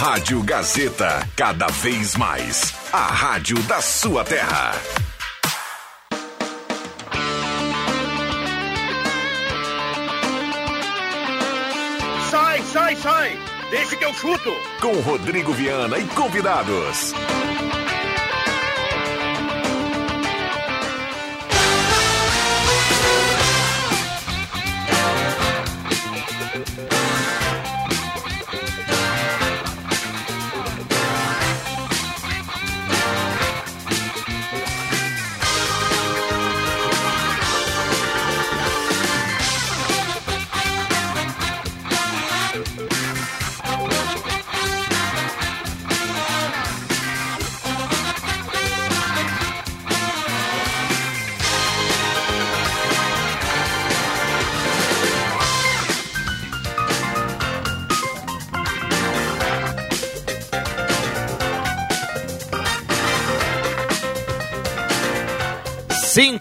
Rádio Gazeta, cada vez mais. A rádio da sua terra. Sai, sai, sai! Deixa que eu chuto! Com Rodrigo Viana e convidados.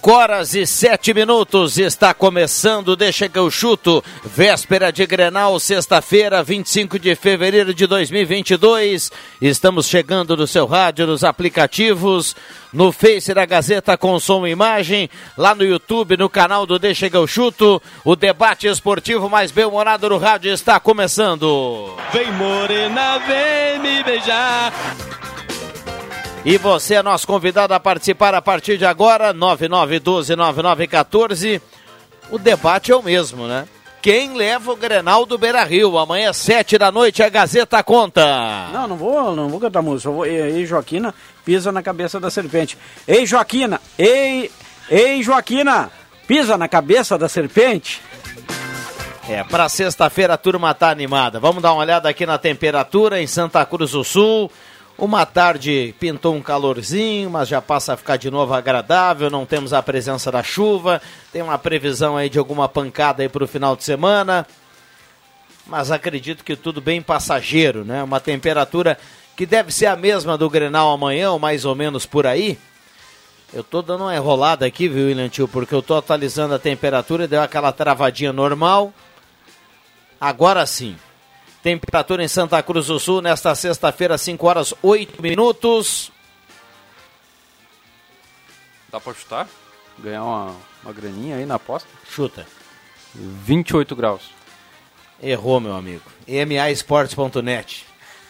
Cinco horas e sete minutos está começando, deixa que eu chuto, véspera de Grenal, sexta-feira, 25 de fevereiro de 2022. Estamos chegando no seu rádio, nos aplicativos, no Face da Gazeta com som e imagem, lá no YouTube, no canal do Deixa que eu chuto. O debate esportivo mais bem-humorado no rádio está começando. Vem morena, vem me beijar. E você é nosso convidado a participar a partir de agora, 9912-9914. O debate é o mesmo, né? Quem leva o Grenal do Beira Rio? Amanhã, sete da noite, a Gazeta conta. Não, não vou, não vou cantar música. Eu vou, ei, Joaquina, pisa na cabeça da serpente. Ei, Joaquina! Ei, ei, Joaquina! Pisa na cabeça da serpente. É, para sexta-feira a turma tá animada. Vamos dar uma olhada aqui na temperatura em Santa Cruz do Sul. Uma tarde pintou um calorzinho, mas já passa a ficar de novo agradável. Não temos a presença da chuva. Tem uma previsão aí de alguma pancada aí para o final de semana. Mas acredito que tudo bem passageiro, né? Uma temperatura que deve ser a mesma do Grenal amanhã, ou mais ou menos por aí. Eu tô dando uma enrolada aqui, viu, William Tio? Porque eu tô atualizando a temperatura, deu aquela travadinha normal. Agora sim. Temperatura em Santa Cruz do Sul nesta sexta-feira, 5 horas 8 minutos. Dá pra chutar? Ganhar uma, uma graninha aí na aposta? Chuta. 28 graus. Errou, meu amigo. EMAesportes.net.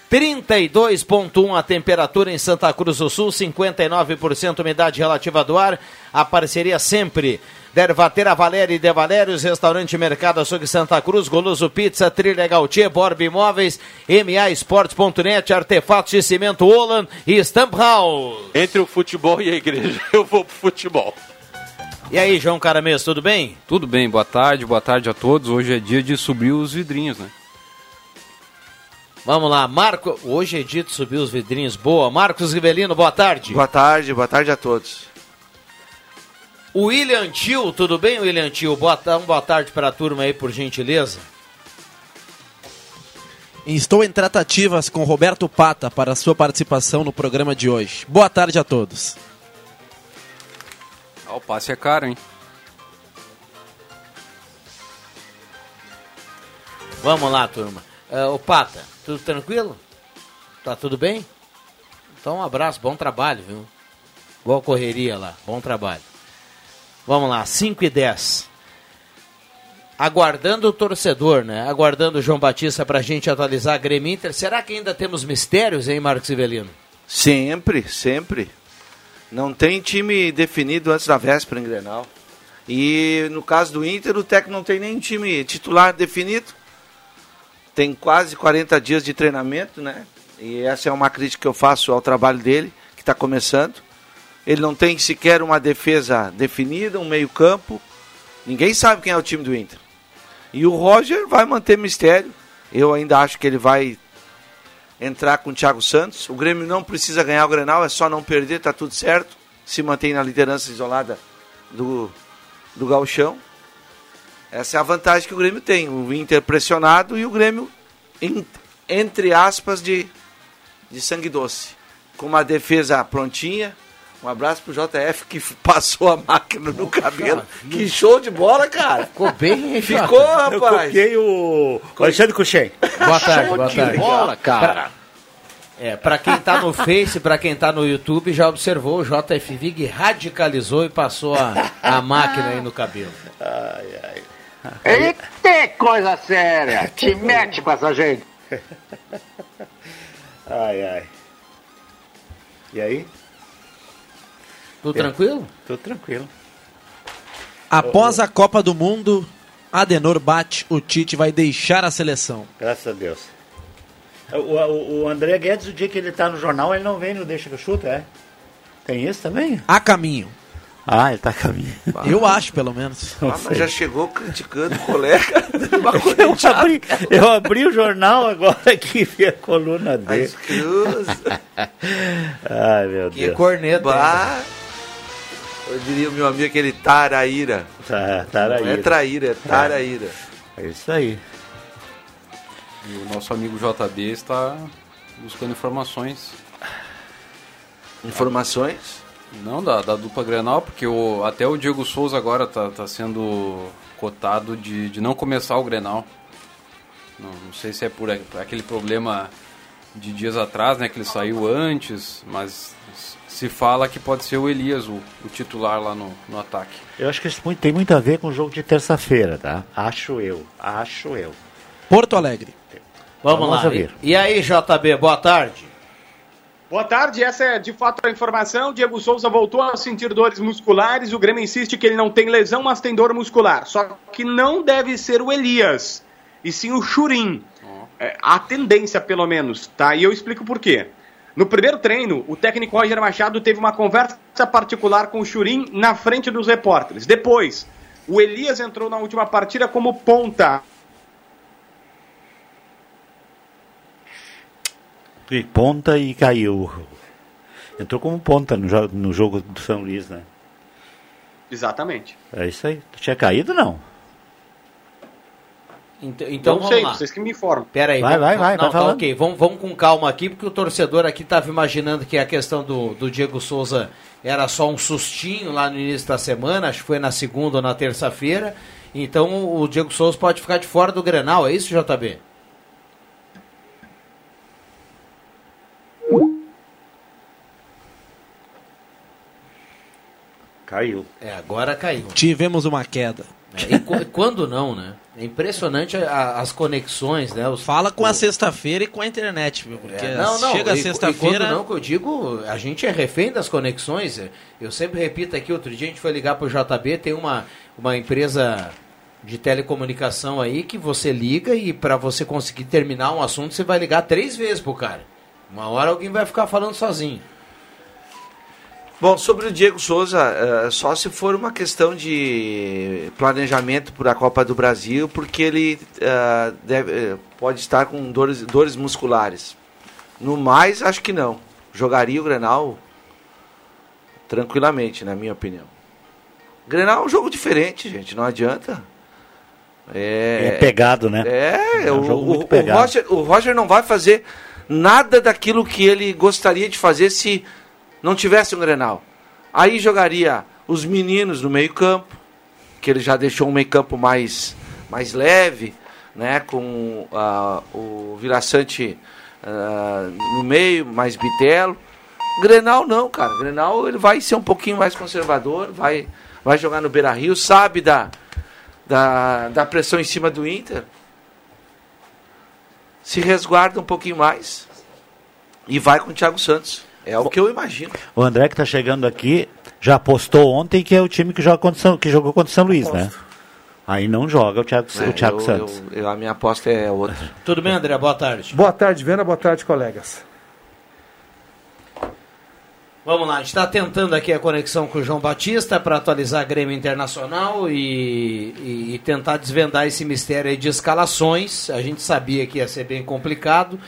32,1 a temperatura em Santa Cruz do Sul, 59% umidade relativa do ar. A parceria sempre Dervatera Valéria e De Valérios, Restaurante Mercado Açougue Santa Cruz, Goloso Pizza, Trilha Gautier, Borb Imóveis, MA Esportes.net, Artefatos de Cimento Olan e Stamp House. Entre o futebol e a igreja, eu vou pro futebol. E aí, João Caramês, tudo bem? Tudo bem, boa tarde, boa tarde a todos. Hoje é dia de subir os vidrinhos, né? Vamos lá, Marco. Hoje é dia de subir os vidrinhos. Boa. Marcos Rivelino, boa tarde. Boa tarde, boa tarde a todos. William Tio, tudo bem, William Tio? Boa, tarde, boa tarde para a turma aí, por gentileza. Estou em tratativas com Roberto Pata para sua participação no programa de hoje. Boa tarde a todos. Ah, o passe é caro, hein? Vamos lá, turma. Uh, o Pata, tudo tranquilo? Tá tudo bem? Então um abraço, bom trabalho, viu? Boa correria lá, bom trabalho. Vamos lá, 5 e 10. Aguardando o torcedor, né? Aguardando o João Batista pra gente atualizar a Grêmio Inter. Será que ainda temos mistérios, hein, Marcos Ivelino? Sempre, sempre. Não tem time definido antes da véspera em Grenal. E no caso do Inter, o técnico não tem nem time titular definido. Tem quase 40 dias de treinamento, né? E essa é uma crítica que eu faço ao trabalho dele, que está começando. Ele não tem sequer uma defesa definida, um meio-campo. Ninguém sabe quem é o time do Inter. E o Roger vai manter mistério. Eu ainda acho que ele vai entrar com o Thiago Santos. O Grêmio não precisa ganhar o Grenal, é só não perder, tá tudo certo. Se mantém na liderança isolada do, do Galchão. Essa é a vantagem que o Grêmio tem. O Inter pressionado e o Grêmio, entre aspas, de, de sangue doce. Com uma defesa prontinha. Um abraço pro JF que passou a máquina no cabelo. Que show de bola, cara. Ficou bem, hein, Ficou, Eu rapaz. copiei o Alexandre Cuxem. Boa tarde, boa tarde. Bola, cara. É, pra quem tá no Face, pra quem tá no YouTube, já observou, o JF Vig radicalizou e passou a, a máquina aí no cabelo. Eita, coisa séria! Te mete com essa gente! Ai, ai. E aí? Tudo tranquilo? Tudo tranquilo. Após a Copa do Mundo, Adenor bate, o Tite vai deixar a seleção. Graças a Deus. O, o, o André Guedes, o dia que ele tá no jornal, ele não vem no Deixa que eu chuto, é? Tem isso também? A caminho. Ah, ele tá a caminho. Eu acho, pelo menos. Ah, mas já chegou criticando o colega. Eu abri, eu abri o jornal agora aqui vi a coluna dele. Ai, meu Que Deus. corneta. Bah. Eu diria o meu amigo aquele taraíra. Tá, tá Não é aí. traíra, é taraíra. É isso aí. E o nosso amigo JB está buscando informações. Informações? Não, da, da dupla Grenal, porque o, até o Diego Souza agora está tá sendo cotado de, de não começar o Grenal. Não, não sei se é por aquele problema de dias atrás, né, que ele saiu antes, mas se fala que pode ser o Elias, o, o titular lá no, no ataque. Eu acho que isso tem muito a ver com o jogo de terça-feira, tá? Acho eu. Acho eu. Porto Alegre. Vamos, Vamos lá. ouvir. E, e aí, JB, boa tarde. Boa tarde, essa é de fato a informação. Diego Souza voltou a sentir dores musculares. O Grêmio insiste que ele não tem lesão, mas tem dor muscular. Só que não deve ser o Elias, e sim o Churim. É, a tendência, pelo menos, tá? E eu explico por quê. No primeiro treino, o técnico Roger Machado teve uma conversa particular com o Churim na frente dos repórteres. Depois, o Elias entrou na última partida como ponta. E ponta e caiu. Entrou como ponta no, jo- no jogo do São Luís, né? Exatamente. É isso aí. Tinha caído, não? Então, então não vamos sei, lá. vocês que me informam. Pera aí, Vai, vamos- vai, vai, não, vai tá falando. ok, vamos, vamos com calma aqui, porque o torcedor aqui estava imaginando que a questão do, do Diego Souza era só um sustinho lá no início da semana, acho que foi na segunda ou na terça-feira. Então o Diego Souza pode ficar de fora do Grenal, é isso, JB? Caiu. É, agora caiu. Tivemos uma queda. É, e qu- quando não, né? É impressionante a- as conexões, né? Os, Fala com o- a sexta-feira e com a internet, viu? Porque É, não, não, chega e- e sexta-feira. quando não, que eu digo, a gente é refém das conexões. Eu sempre repito aqui, outro dia a gente foi ligar pro JB, tem uma, uma empresa de telecomunicação aí que você liga e para você conseguir terminar um assunto, você vai ligar três vezes pro cara. Uma hora alguém vai ficar falando sozinho. Bom, sobre o Diego Souza, eh, só se for uma questão de planejamento para a Copa do Brasil, porque ele eh, deve- eh, pode estar com dores, dores musculares. No mais, acho que não. Jogaria o Grenal tranquilamente, na minha opinião. Grenal é um jogo diferente, gente, não adianta. É, pegado, né? É, É um o, jogo o- muito o pegado. Roger, o Roger não vai fazer nada daquilo que ele gostaria de fazer se não tivesse um Grenal. Aí jogaria os meninos no meio-campo, que ele já deixou um meio-campo mais, mais leve, né, com ah, o Viraçante ah, no meio, mais Bitelo. Grenal não, cara. Grenal ele vai ser um pouquinho mais conservador, vai, vai jogar no Beira-Rio, sabe da, da, da pressão em cima do Inter. Se resguarda um pouquinho mais e vai com o Thiago Santos. É o que eu imagino. O André que tá chegando aqui já apostou ontem que é o time que, joga contra São, que jogou contra o São Luís, né? Aí não joga o Thiago, o É, Thiago eu- Santos. eu- eu- a minha aposta é outra. Tudo bem, André? Boa tarde. Boa tarde, Vena. Boa tarde, colegas. Vamos lá, a gente está tentando aqui a conexão com o João Batista para atualizar a Grêmio Internacional e, e- e tentar desvendar esse mistério aí de escalações. A gente sabia que ia ser bem complicado,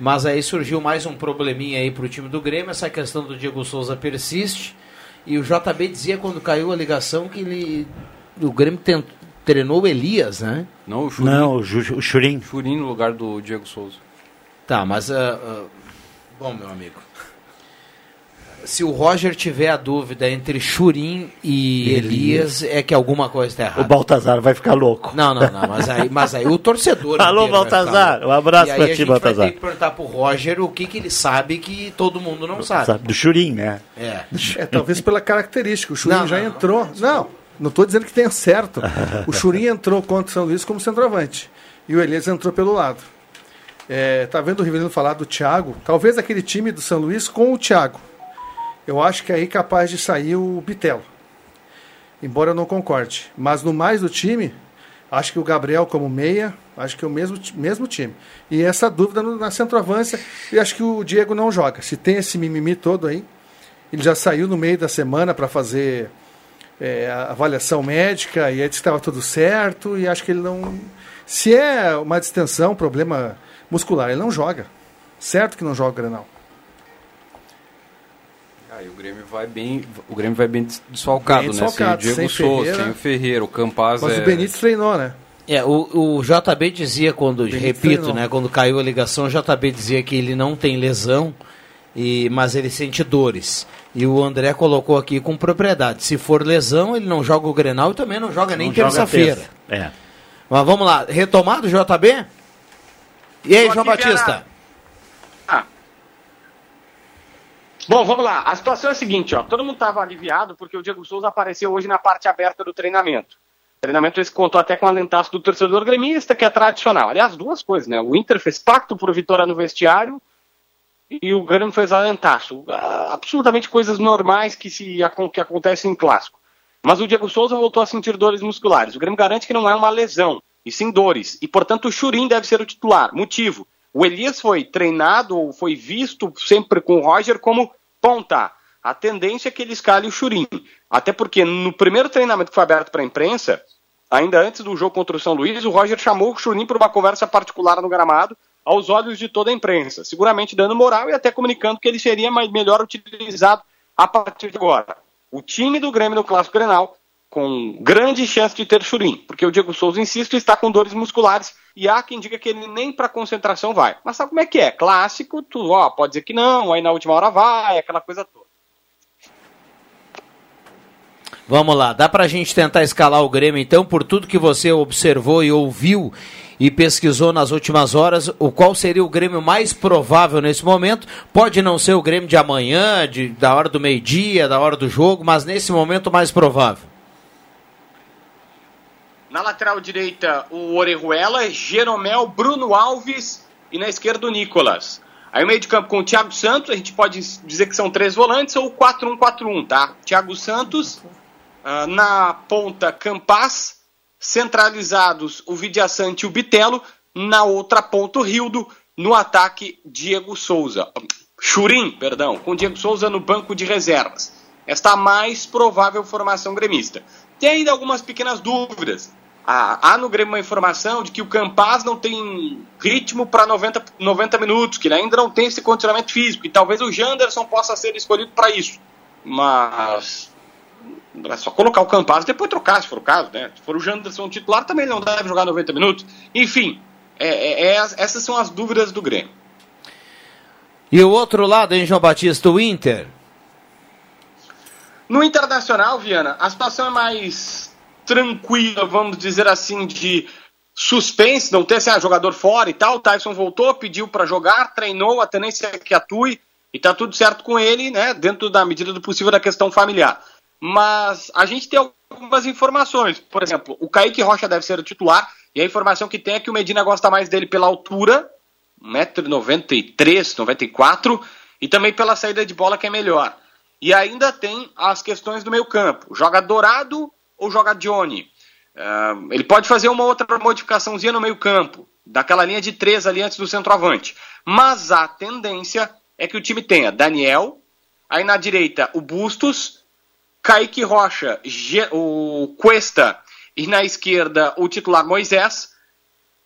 mas aí surgiu mais um probleminha aí para o time do Grêmio. Essa questão do Diego Souza persiste. E o JB dizia quando caiu a ligação que ele, o Grêmio tent- treinou o Elias, né? Não, o Churin. Não, o, Ju- o Churin. Churin no lugar do Diego Souza. Tá, mas. ah, ah, bom, meu amigo. Se o Roger tiver a dúvida entre Churim e Elias, é que alguma coisa está O errada. Baltazar vai ficar louco. Não, não, não, mas aí, mas aí o torcedor. Alô, Baltazar, um abraço E aí pra a ti, Baltazar. vai ter que perguntar pro Roger o que, que ele sabe que todo mundo não sabe. Sabe, do Churim, né? É. É, talvez pela característica. O Churin Não, já não, entrou. Não, não estou dizendo que tenha certo. O Churin entrou contra o São Luís como centroavante. E o Elias entrou pelo lado. É, tá vendo o Rivelino falar do Thiago? Talvez aquele time do São Luís com o Thiago. Eu acho que é aí capaz de sair o Bitelo. Embora eu não concorde. Mas no mais do time, acho que o Gabriel como meia, acho que é o mesmo, mesmo time. E essa dúvida na centroavância, e acho que o Diego não joga. Se tem esse mimimi todo aí, ele já saiu no meio da semana para fazer é, avaliação médica e aí estava tudo certo e acho que ele não. Se é uma distensão, problema muscular, ele não joga. Certo que não joga o Grenal. Aí o Grêmio vai bem, o Grêmio vai bem des- desfalcado, Bem né? desfalcado, sem o Diego Souza, sem o Ferreira, o Campaz Mas é... o Benítez treinou, né? É, o, o JB dizia quando, Benítez repito, treinou. né, quando caiu a ligação, o JB dizia que ele não tem lesão, e, mas ele sente dores. E o André colocou aqui com propriedade. Se for lesão, ele não joga o Grenal e também não joga nem terça-feira. terça. É. Mas vamos lá, retomado o JB? E aí, Tô João Batista? Viana. Ah. Bom, vamos lá. A situação é a seguinte, ó. Todo mundo estava aliviado porque o Diego Souza apareceu hoje na parte aberta do treinamento. Treinamento esse contou até com o alentaço do torcedor gremista, que é tradicional. Aliás, duas coisas, né? O Inter fez pacto por vitória no vestiário e o Grêmio fez alentaço. Ah, absolutamente coisas normais que, se, que acontecem em clássico. Mas o Diego Souza voltou a sentir dores musculares. O Grêmio garante que não é uma lesão, e sim dores. E, portanto, o Churim deve ser o titular. Motivo: o Elias foi treinado ou foi visto sempre com o Roger como ponta. A tendência é que ele escale o Churim. Até porque no primeiro treinamento que foi aberto para a imprensa, ainda antes do jogo contra o São Luís, o Roger chamou o Churim para uma conversa particular no gramado, aos olhos de toda a imprensa, seguramente dando moral e até comunicando que ele seria mais, melhor utilizado a partir de agora. O time do Grêmio no Clássico Grenal com grande chance de ter Churim, porque o Diego Souza, insisto, está com dores musculares e há quem diga que ele nem para concentração vai. Mas sabe como é que é? Clássico, tu ó, pode dizer que não, aí na última hora vai, aquela coisa toda. Vamos lá, dá pra gente tentar escalar o Grêmio então, por tudo que você observou e ouviu e pesquisou nas últimas horas, o qual seria o Grêmio mais provável nesse momento? Pode não ser o Grêmio de amanhã, de, da hora do meio-dia, da hora do jogo, mas nesse momento mais provável. Na lateral direita, o Orejuela, Jeromel, Bruno Alves e na esquerda o Nicolas. Aí o meio de campo com o Thiago Santos, a gente pode dizer que são três volantes ou 4-1-4-1, tá? Thiago Santos, ah, na ponta Campas, centralizados o Vidiaçante e o Bitelo, na outra ponta o Rildo, no ataque Diego Souza. Churim, perdão, com Diego Souza no banco de reservas. Esta é a mais provável formação gremista. Tem ainda algumas pequenas dúvidas. Há, há no Grêmio uma informação de que o Campaz não tem ritmo para 90, 90 minutos, que ele ainda não tem esse condicionamento físico, e talvez o Janderson possa ser escolhido para isso. Mas é só colocar o Campaz e depois trocar, se for o caso, né? Se for o Janderson titular, também ele não deve jogar 90 minutos. Enfim, é- é- é as- essas são as dúvidas do Grêmio. E o outro lado, hein, João Batista, o Inter. No Internacional, Viana, a situação é mais tranquila, vamos dizer assim, de suspense, não ter assim, ah, jogador fora e tal. O Tyson voltou, pediu para jogar, treinou, a tendência é que atue e tá tudo certo com ele, né? Dentro da medida do possível da questão familiar. Mas a gente tem algumas informações. Por exemplo, o Kaique Rocha deve ser o titular, e a informação que tem é que o Medina gosta mais dele pela altura, 1,93m, 94 e também pela saída de bola que é melhor. E ainda tem as questões do meio campo. Joga Dourado ou joga Johnny? Ah, ele pode fazer uma outra modificaçãozinha no meio campo, daquela linha de três ali antes do centroavante. Mas a tendência é que o time tenha Daniel, aí na direita o Bustos, Kaique Rocha, o Cuesta e na esquerda o titular Moisés.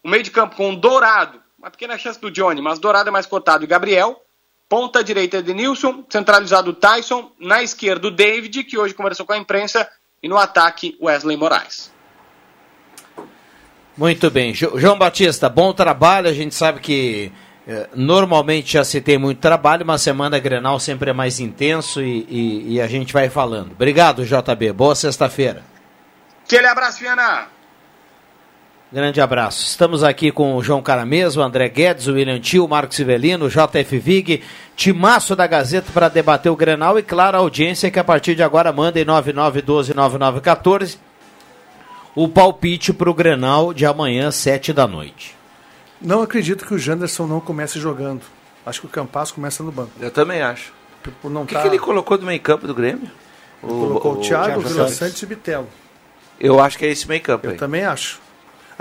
O meio de campo com Dourado, uma pequena chance do Johnny, mas Dourado é mais cotado e Gabriel. Ponta direita Edenilson, centralizado Tyson, na esquerda o David, que hoje conversou com a imprensa, e no ataque Wesley Moraes. Muito bem. Jo- João Batista, bom trabalho. A gente sabe que É, normalmente já se tem muito trabalho, mas semana Grenal sempre é mais intenso e, e- e a gente vai falando. Obrigado, JB. Boa sexta-feira. Aquele abraço, Viana. Grande abraço. Estamos aqui com o João Caramês, o André Guedes, o William Tio, o Marcos Sivelino, o JF Vig, timaço da Gazeta para debater o Grenal e, claro, a audiência que a partir de agora manda em 9912-9914 o palpite para o Grenal de amanhã, 7 da noite. Não acredito que o Janderson não comece jogando. Acho que o Campas começa no banco. Eu também acho. Por não O que, tá- que ele colocou do meio campo do Grêmio? colocou o, Thiago, Thiago Vila Santos. Santos e Bitelo. Eu acho que é esse meio campo Eu aí. também acho.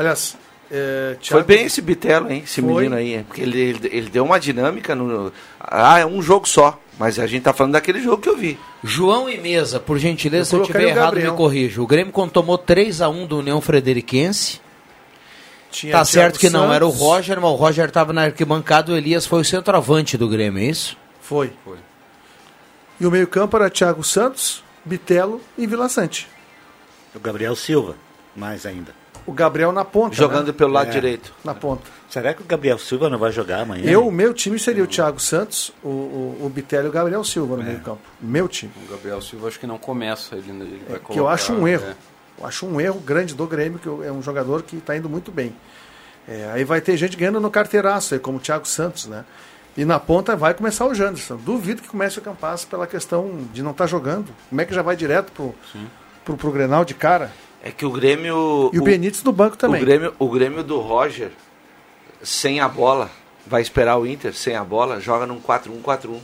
Aliás, é, Foi Thiago- bem esse Bitelo, hein? Esse Foi. menino aí. Porque ele, ele, ele deu uma dinâmica no. Ah, é um jogo só. Mas a gente tá falando daquele jogo que eu vi. João e Mesa, por gentileza, Eu se eu o errado, Gabriel. me corrija. O Grêmio, quando tomou 3 a 1 do União Frederiquense, Tinha tá Thiago certo que não Santos. era o Roger, mas o Roger estava na arquibancada, o Elias foi o centroavante do Grêmio, é isso? Foi. E o meio-campo era Thiago Santos, Bitelo e Vila Sante. O Gabriel Silva, mais ainda. O Gabriel na ponta. Jogando né? pelo lado direito. Na ponta. Será que o Gabriel Silva não vai jogar amanhã? Eu, o meu time seria o Thiago Santos, o, o, o e o Gabriel Silva no meio-campo. Meu time. O Gabriel Silva acho que não começa. Ele, ele vai que eu acho um erro. é. Eu acho um erro grande do Grêmio, que é um jogador que está indo muito bem. É, aí vai ter gente ganhando no carteiraço, aí, como o Thiago Santos, né? E na ponta vai começar o Janderson. Duvido que comece o Campas pela questão de não estar jogando. Como é que já vai direto pro, pro, pro Grenal de cara? É que o Grêmio. E o Benítez no banco também. O Grêmio, o Grêmio do Roger, sem a bola, vai esperar o Inter sem a bola, joga num 4-1-4-1.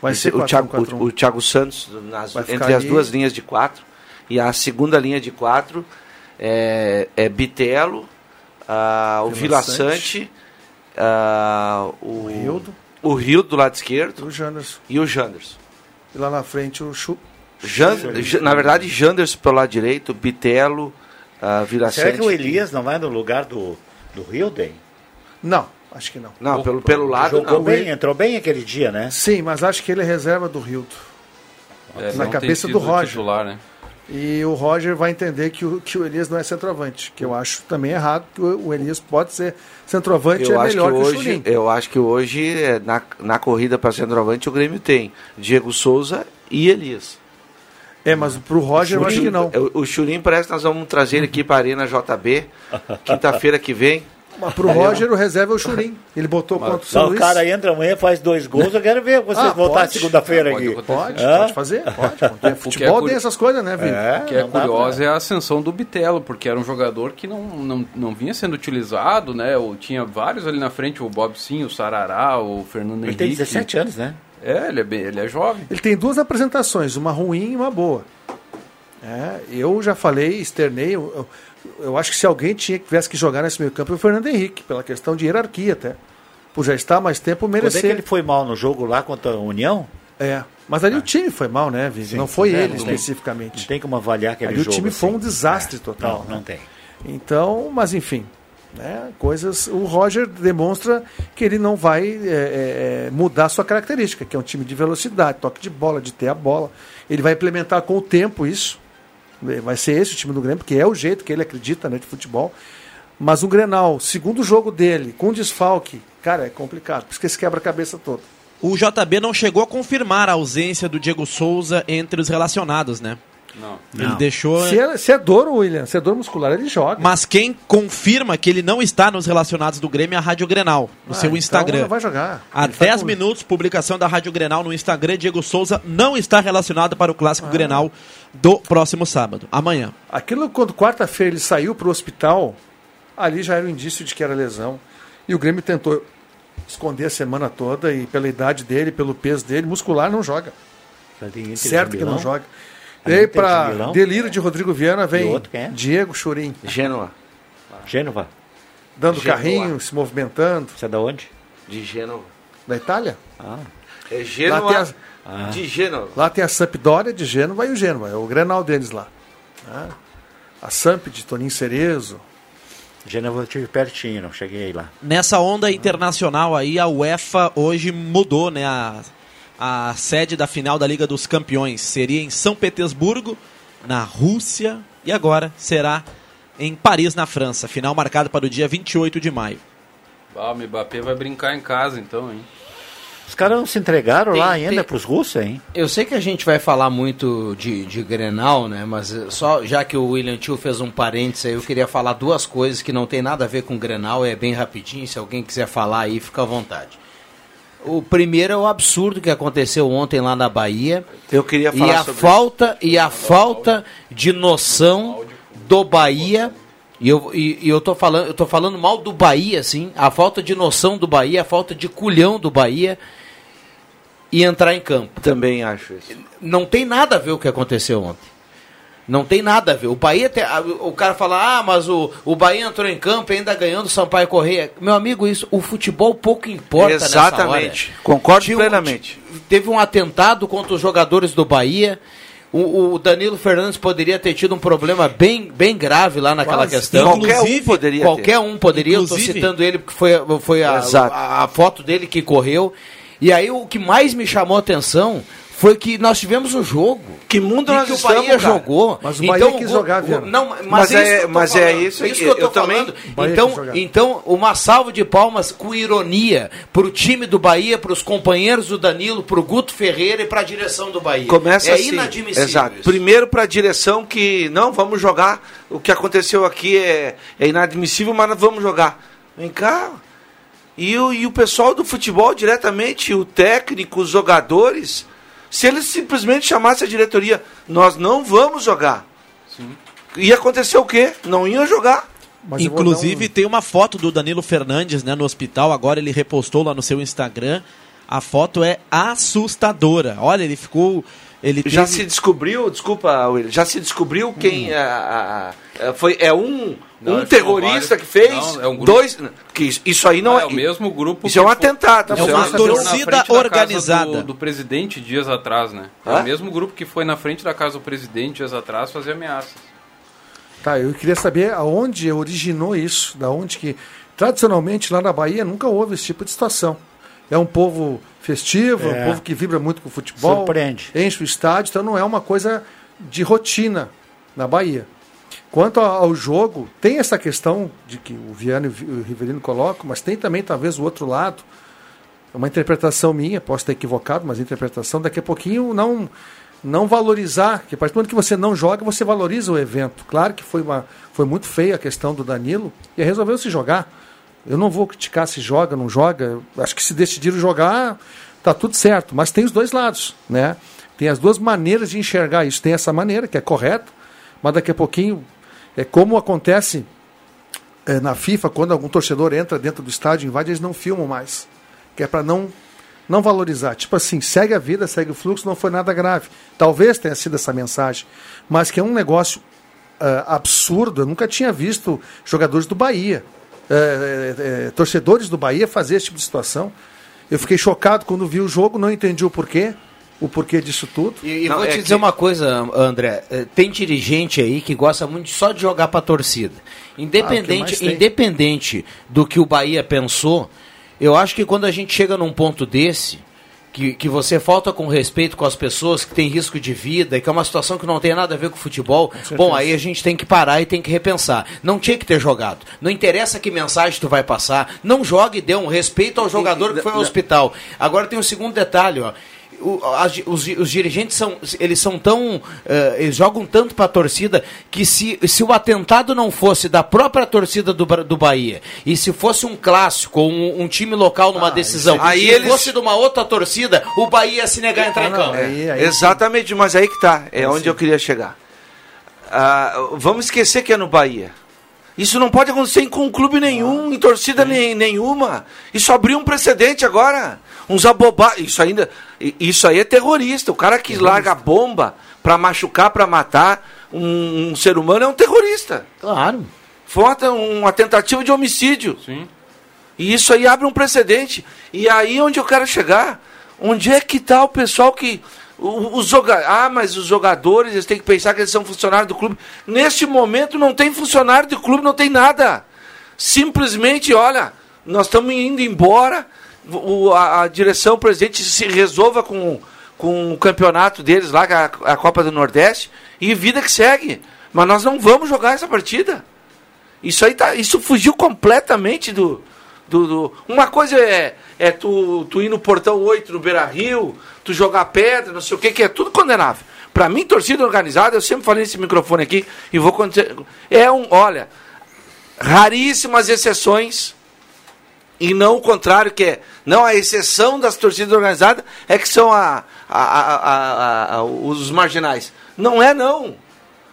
Vai E ser o, Thiago, 4-1-4-1. o, o Thiago Santos nas- entre as ali. duas linhas de quatro. E a segunda linha de quatro é, é Bitelo, ah, o Vila Sante, ah, o, Rildo. o Rio do lado esquerdo O Janderson. e o Janderson. E lá na frente o Chu. Jan- Jan- na verdade, Janderson pelo lado direito, Bitelo, ah, Vila Será que o Elias não vai no lugar do, do Hilden? Não, acho que não. Não, pelo, pelo lado. Jogou não. bem, entrou bem aquele dia, né? Sim, mas acho que ele é reserva do Rildo. É, na cabeça do Roger. Titular, né? E o Roger vai entender que o, que o Elias não é centroavante, que eu acho também errado, que o, o Elias pode ser centroavante Eu é acho, que melhor que, o eu acho que hoje, é, na, na corrida para centroavante, o Grêmio tem Diego Souza e Elias. É, mas pro Roger eu acho que não. O, o Churim parece que nós vamos trazer ele aqui para a Arena JB, quinta-feira que vem. Mas pro Roger o reserva é o Churim. Ele botou contra o São Só o Luís. cara entra amanhã, faz dois gols, eu quero ver vocês Ah, voltar pode. segunda-feira É, pode aqui. acontecer. Pode, Hã? pode fazer, pode. pode. que é Futebol curi- tem essas coisas, né, Vini? É, O que é curioso pra- é a ascensão do Bitelo, porque era um jogador que não, não, não vinha sendo utilizado, né? Ou tinha vários ali na frente, o Bob Sim, o Sarará, o Fernando Ele Henrique. tem 17 anos, né? É, ele é, bem, ele é jovem. Ele tem duas apresentações, uma ruim e uma boa. É, eu já falei, externei, eu, eu- eu acho que se alguém tinha, tivesse que jogar nesse meio campo é o Fernando Henrique, pela questão de hierarquia até. Por já estar mais tempo, Quando é merecer. que ele foi mal no jogo lá contra a União? É, mas ali o time foi mal, né, Vini? Sim, não foi é, ele não tem- especificamente. Não tem como avaliar aquele Ali o jogo. time foi um assim. desastre É, total. Não, não tem. Então, mas enfim, né, coisas. O Roger demonstra que ele não vai é, é, é, mudar sua característica, que é um time de velocidade, toque de bola, de ter a bola. Ele vai implementar com o tempo isso. Vai ser esse o time do Grêmio, porque é o jeito que ele acredita né, de futebol. Mas o Grenal, segundo jogo dele, com desfalque, cara, é complicado, porque esse quebra-cabeça todo. O JB não chegou a confirmar a ausência do Diego Souza entre os relacionados, né? Não. Ele deixou. Se é, se é dor, William, se é dor muscular, ele joga. Mas quem confirma que ele não está nos relacionados do Grêmio é a Rádio Grenal, no Ah, seu então Instagram. não vai jogar. Há Ele tá 10 com- minutos, publicação da Rádio Grenal no Instagram, Diego Souza não está relacionado para o clássico Grenal do próximo sábado, amanhã. Aquilo quando quarta-feira ele saiu para o hospital, ali já era um indício de que era lesão. E o Grêmio tentou esconder a semana toda e pela idade dele, pelo peso dele, muscular não joga. Certo que não joga. A E de para Milão. delírio de Rodrigo Viana vem outro quem é? Diego Churim, Gênova. Gênova. dando Genoa. carrinho, se movimentando. Você é da onde? De Gênova. Da Itália? Ah. É Gênova as- Ah. de Gênova. lá tem a Sampdoria de Gênova e o Gênova, é o Grenal deles lá. né? A Samp de Toninho Cerezo. Gênova eu tive pertinho, não cheguei aí lá. Nessa onda internacional aí, a UEFA hoje mudou, né, a, a sede da final da Liga dos Campeões. Seria em São Petersburgo, na Rússia, e agora será em Paris, na França. Final marcada para o dia 28 de maio. Ah, o Mbappé vai brincar em casa então, hein? Os caras não se entregaram Tem- lá ainda tem- pros russos, hein? Eu sei que a gente vai falar muito de, de Grenal, né? Mas só já que o William Tio fez um parênteses aí, eu queria falar duas coisas que não tem nada a ver com Grenal, é bem rapidinho, se alguém quiser falar aí, fica à vontade. O primeiro é o absurdo que aconteceu ontem lá na Bahia. Eu queria e falar a sobre falta e a falta de noção do Bahia. E eu, e, e eu tô falando eu tô falando mal do Bahia assim a falta de noção do Bahia a falta de culhão do Bahia e entrar em campo. Também acho isso. não tem nada a ver o que aconteceu ontem não tem nada a ver. O Bahia tem, o cara fala, ah, mas o, o Bahia entrou em campo e ainda ganhando o Sampaio Correia. Meu amigo, isso, o futebol pouco importa Exatamente. nessa hora. Concordo Tinha plenamente. Teve um atentado contra os jogadores do Bahia. O, o Danilo Fernandes poderia ter tido um problema bem, bem grave lá naquela Quase. questão. Qualquer um poderia Qualquer ter. um poderia. Eu Inclusive- estou citando ele porque foi, foi a, a, a foto dele que correu. E aí o que mais me chamou a atenção foi que nós tivemos um jogo. Que mundo nós que o estamos, Bahia cara? jogou. Mas o Bahia quis o- jogar, o- Viana. Não, mas, Mas é, é- isso que eu tô mas é falando. isso É que isso que eu tô eu também- quis Então, então, uma salva de palmas com ironia pro time do Bahia, pros companheiros do Danilo, pro Guto Ferreira e pra direção do Bahia. Começa é assim. inadmissível. Exato. isso. Primeiro para a direção que não vamos jogar. O que aconteceu aqui é, é inadmissível, mas nós vamos jogar. Vem cá. E o, e o pessoal do futebol diretamente, o técnico, os jogadores, se eles simplesmente chamassem a diretoria, nós não vamos jogar. Ia acontecer o quê? Não iam jogar. Mas Inclusive, tem uma foto do Danilo Fernandes né, no hospital. Agora ele repostou lá no seu Instagram. A foto é assustadora. Olha, ele ficou. Ele Já teve- se descobriu, desculpa, Will, já se descobriu quem a- a- a- foi é um Não, um terrorista que fez Não, é um grupo. dois que isso- aí não Não, é, é o mesmo grupo. isso é um que foi- atentado É uma um- torcida organizada. Do, do presidente dias atrás, né? É Hã? o mesmo grupo que foi na frente da casa do presidente dias atrás fazer ameaças. Tá, eu queria saber aonde originou isso, da onde que tradicionalmente lá na Bahia nunca houve esse tipo de situação. É um povo festivo, é É. um povo que vibra muito com o futebol, Surpreende. enche o estádio, então não é uma coisa de rotina na Bahia. Quanto ao jogo, tem essa questão de que o Viana e o Vi- o Rivelino colocam, mas tem também talvez o outro lado. É uma interpretação minha, posso estar equivocado, mas interpretação daqui a pouquinho não não valorizar, que a partir do momento que você não joga, você valoriza o evento. Claro que foi uma foi muito feia a questão do Danilo e resolveu se jogar. Eu não vou criticar se joga, não joga. Acho que se decidiram jogar, tá tudo certo, mas tem os dois lados, né? Tem as duas maneiras de enxergar isso. Tem essa maneira que é correta, mas daqui a pouquinho é como acontece é, na FIFA, quando algum torcedor entra dentro do estádio e invade, eles não filmam mais. Que é para não, não valorizar. Tipo assim, segue a vida, segue o fluxo, não foi nada grave. Talvez tenha sido essa mensagem, mas que é um negócio ah, absurdo. Eu nunca tinha visto jogadores do Bahia, eh, eh, eh, torcedores do Bahia fazer esse tipo de situação. Eu fiquei chocado quando vi o jogo, não entendi o porquê, o porquê disso tudo. E, e Não, vou é te que- dizer uma coisa, André. eh, Tem dirigente aí que gosta muito só de jogar pra torcida. Ah, que Independente, tem. independente do que o Bahia pensou, eu acho que quando a gente chega num ponto desse, que, que você falta com respeito com as pessoas que têm risco de vida, e que é uma situação que não tem nada a ver com futebol, bom, aí a gente tem que parar e tem que repensar. Não tinha que ter jogado. Não interessa que mensagem tu vai passar. Não jogue e dê um respeito ao jogador que foi ao hospital. Agora tem um segundo detalhe, ó. O- as- os, os dirigentes são eles são tão eh, eles jogam tanto para a torcida que se, se o atentado não fosse da própria torcida do, do Bahia e se fosse um clássico ou um, um time local numa decisão isso aí e eles- fosse de uma outra torcida o Bahia ia se negar a entrar em campo Aí- aí- Exatamente, mas aí que tá, é onde eu queria chegar. Ah, vamos esquecer que é no Bahia. Isso não pode acontecer com clube nenhum, em torcida nem- nenhuma. Isso abriu um precedente agora. Uns abobados. Isso ainda. Isso aí é terrorista. O cara que larga bomba pra machucar, pra matar um, um ser humano é um terrorista. claro Foi uma, uma tentativa de homicídio. Sim. E isso aí abre um precedente. E aí onde eu quero chegar? Onde é que está o pessoal que. Os joga ah, mas os jogadores eles têm que pensar que eles são funcionários do clube. Neste momento não tem funcionário do clube, não tem nada. Simplesmente, olha, nós estamos indo embora. O, a, a direção, presidente se resolva com, com o campeonato deles lá, é a, a Copa do Nordeste, e vida que segue. Mas nós não vamos jogar essa partida. Isso aí tá, isso fugiu completamente do, do, do- Uma coisa é, é tu, tu ir no portão 8 no Beira Rio, tu jogar pedra, não sei o que, que é tudo condenável. Pra mim, torcida organizada, eu sempre falei nesse microfone aqui e vou. É um, olha, raríssimas exceções e não o contrário, que é não a exceção das torcidas organizadas é que são a, a- a- os marginais. Não é não.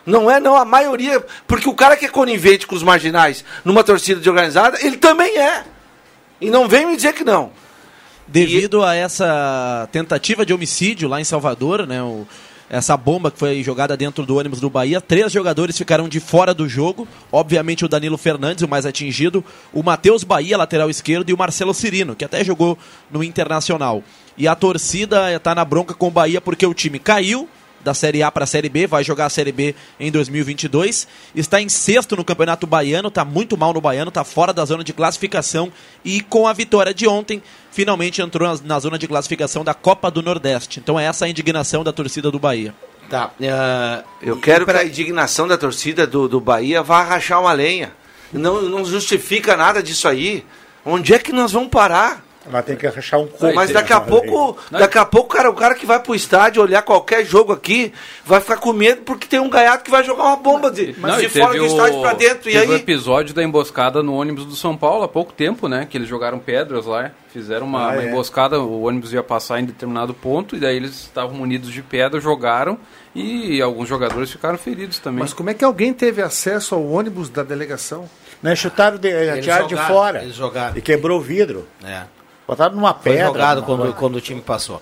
Não é não, a maioria, porque o cara que é conivente com os marginais numa torcida organizada, ele também é. E não vem me dizer que não. Devido a essa tentativa de homicídio lá em Salvador, né, o- essa bomba que foi jogada dentro do ônibus do Bahia, três jogadores ficaram de fora do jogo. Obviamente o Danilo Fernandes, o mais atingido, o Matheus Bahia, lateral esquerdo, e o Marcelo Cirino, que até jogou no Internacional. E a torcida está na bronca com o Bahia porque o time caiu da Série A para a Série B, vai jogar a Série B em 2022. Está em sexto no Campeonato Baiano, está muito mal no Baiano, está fora da zona de classificação e com a vitória de ontem, finalmente entrou na, na zona de classificação da Copa do Nordeste. Então é essa a indignação da torcida do Bahia. Tá. eh, Eu quero que a indignação da torcida do, do Bahia vá rachar uma lenha. Não, não justifica nada disso aí. Onde é que nós vamos parar? Ela tem que rachar um coco. Mas daqui a pouco, daqui a pouco, cara, o cara que vai pro estádio olhar qualquer jogo aqui vai ficar com medo porque tem um gaiato que vai jogar uma bomba de, Não, de e fora teve do estádio o- pra dentro. E teve o aí? episódio da emboscada no ônibus do São Paulo há pouco tempo, né? Que eles jogaram pedras lá, fizeram uma, Ah, uma é. emboscada, o ônibus ia passar em determinado ponto, e daí eles estavam munidos de pedra, jogaram, e alguns jogadores ficaram feridos também. Mas como é que alguém teve acesso ao ônibus da delegação? Não, chutaram de, Eles tiraram de fora. eles jogaram. E quebrou o vidro. É. Botaram numa Foi pedra. jogado numa quando, coisa. quando o time passou.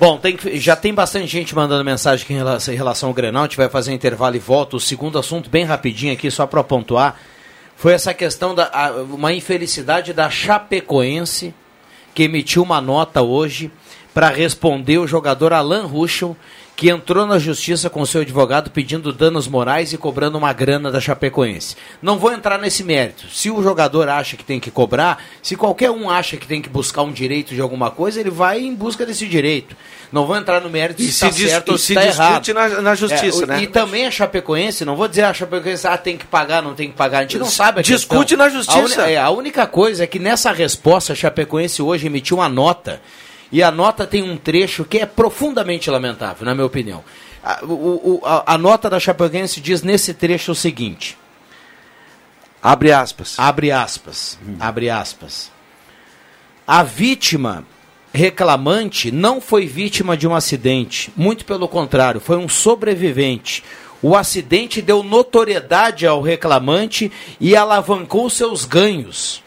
Bom, tem já tem bastante gente mandando mensagem aqui em relação, em relação ao Grenal. A gente vai fazer um intervalo e volta. O segundo assunto, bem rapidinho aqui, só para pontuar, foi essa questão da a- uma infelicidade da Chapecoense, que emitiu uma nota hoje para responder o jogador Alan Ruschel, que entrou na justiça com seu advogado pedindo danos morais e cobrando uma grana da Chapecoense. Não vou entrar nesse mérito. Se o jogador acha que tem que cobrar, se qualquer um acha que tem que buscar um direito de alguma coisa, ele vai em busca desse direito. Não vou entrar no mérito E se se está dis- certo e ou se se está errado. discute na- na justiça, É, o- né? E também a Chapecoense, não vou dizer a Chapecoense, ah, tem que pagar, não tem que pagar. A gente não sabe a Discute questão. na justiça. A, uni- é, a única coisa é que nessa resposta a Chapecoense hoje emitiu uma nota e a nota tem um trecho que é profundamente lamentável, na minha opinião. A, o- a- a nota da Chapecoense diz nesse trecho o seguinte: Abre aspas. Abre aspas. Abre aspas. A vítima reclamante não foi vítima de um acidente, muito pelo contrário, foi um sobrevivente. O acidente deu notoriedade ao reclamante e alavancou seus ganhos.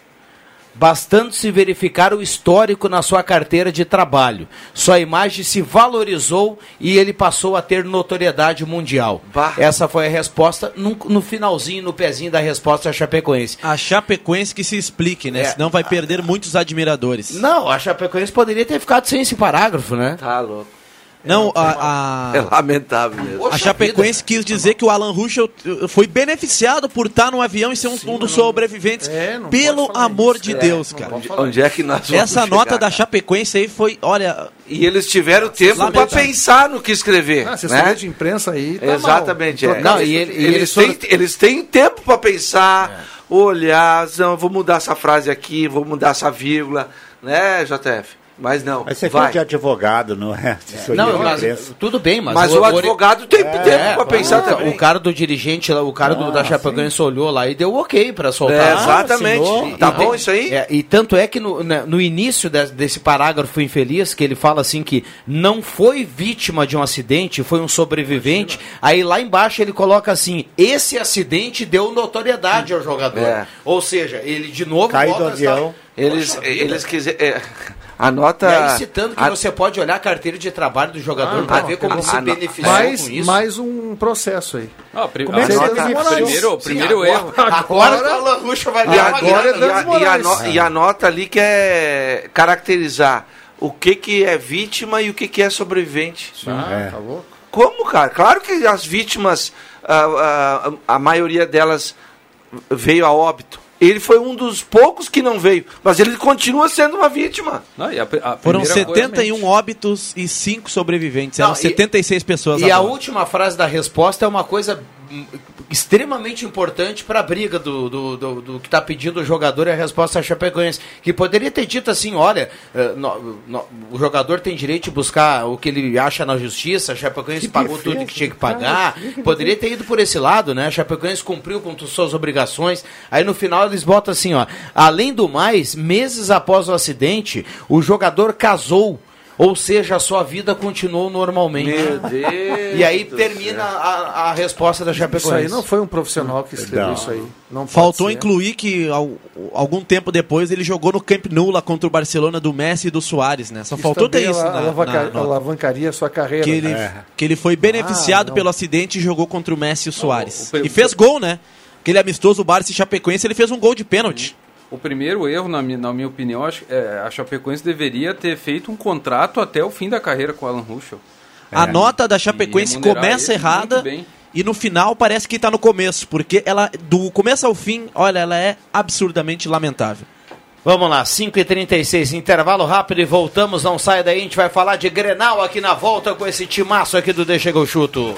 Bastando se verificar o histórico na sua carteira de trabalho. Sua imagem se valorizou e ele passou a ter notoriedade mundial. Essa foi a resposta no, no finalzinho, no pezinho da resposta a Chapecoense. A Chapecoense que se explique, né? É. Senão vai perder muitos admiradores. Não, a Chapecoense poderia ter ficado sem esse parágrafo, né? Tá louco. Não, a, a- É lamentável mesmo. a Chapecoense quis dizer que o Alan Ruschel uh, foi beneficiado por estar no avião e ser um, um dos sobreviventes. Pelo amor de Deus, cara. Onde, onde é que nós vamos Essa chegar, nota da cara? Chapecoense aí foi, olha... E eles tiveram tempo para pensar no que escrever. Ah, né? de imprensa aí. tá Exatamente. mal. é. Não, e ele- e eles, eles têm, eles têm tempo para pensar, olhar, não, vou mudar essa frase aqui, vou mudar essa vírgula, né, JF? Mas não, Mas você vai. foi de advogado, não é? Assessoria Não, mas, tudo bem, mas... Mas o advogado tem tempo para pensar o, também. O cara do dirigente, o cara do, da Chapecoense olhou lá e deu ok para soltar. É, exatamente. assinou. Tá E bom isso aí? é, e tanto é que no, né, no início de- desse parágrafo infeliz, que ele fala assim que não foi vítima de um acidente, foi um sobrevivente, aí lá embaixo ele coloca assim, esse acidente deu notoriedade ao jogador. É. Ou seja, ele de novo Cai do avião. Eles, Poxa eles quiseram. É, a nota. E aí citando que a- você pode olhar a carteira de trabalho do jogador Ah, para não, ver como a- se a- beneficiou mais, com isso. mais um processo aí. Ah, Como é que a você primeiro, o Sim, primeiro agora- erro. Agora, o Alan Ruschel vai ganhar a, uma e a- agora grana. e a- e a e a nota ali que é caracterizar o que, que é vítima e o que, que é sobrevivente. Ah, É. tá louco. Como, cara? Claro que as vítimas, ah, ah, a maioria delas veio a óbito. Ele foi um dos poucos que não veio, mas ele continua sendo uma vítima. Não, e a a Foram primeira coisa- 71 óbitos e 5 sobreviventes. Não, Eram e- 76 pessoas E a bordo. última frase da resposta é uma coisa extremamente importante para a briga do, do, do, do que está pedindo o jogador e a resposta a Chapecoense. Que poderia ter dito assim: olha, eh, no- no- o jogador tem direito de buscar o que ele acha na justiça, a Chapecoense pagou tudo que tinha que pagar. Poderia ter ido por esse lado, né? A Chapecoense cumpriu com suas obrigações. Aí no final eles botam assim: ó, além do mais, meses após o acidente, o jogador casou. Ou seja, a sua vida continuou normalmente. Meu Deus E aí termina a, a resposta da Isso Chapecoense. aí não foi um profissional que escreveu Não. isso aí. Não Faltou ser. incluir que al- algum tempo depois ele jogou no Camp Nou lá contra o Barcelona do Messi e do Soares, né? Só Isso faltou ter também isso na, alavanca- na alavancaria sua carreira. que ele, É. que ele foi beneficiado Ah, não. pelo acidente e jogou contra o Messi e o Soares. o- o- e fez gol, né? Aquele amistoso Barça e Chapecoense, ele fez um gol de pênalti. O primeiro erro, na minha, na minha opinião, acho, é, a Chapecoense deveria ter feito um contrato até o fim da carreira com o Alan Ruschel. A É. nota da Chapecoense começa errada e no final parece que tá no começo, porque ela do começo ao fim, olha, ela é absurdamente lamentável. Vamos lá, 5h36, intervalo rápido e voltamos. Não sai daí, a gente vai falar de Grenal aqui na volta com esse timaço aqui do Deixa que eu chuto.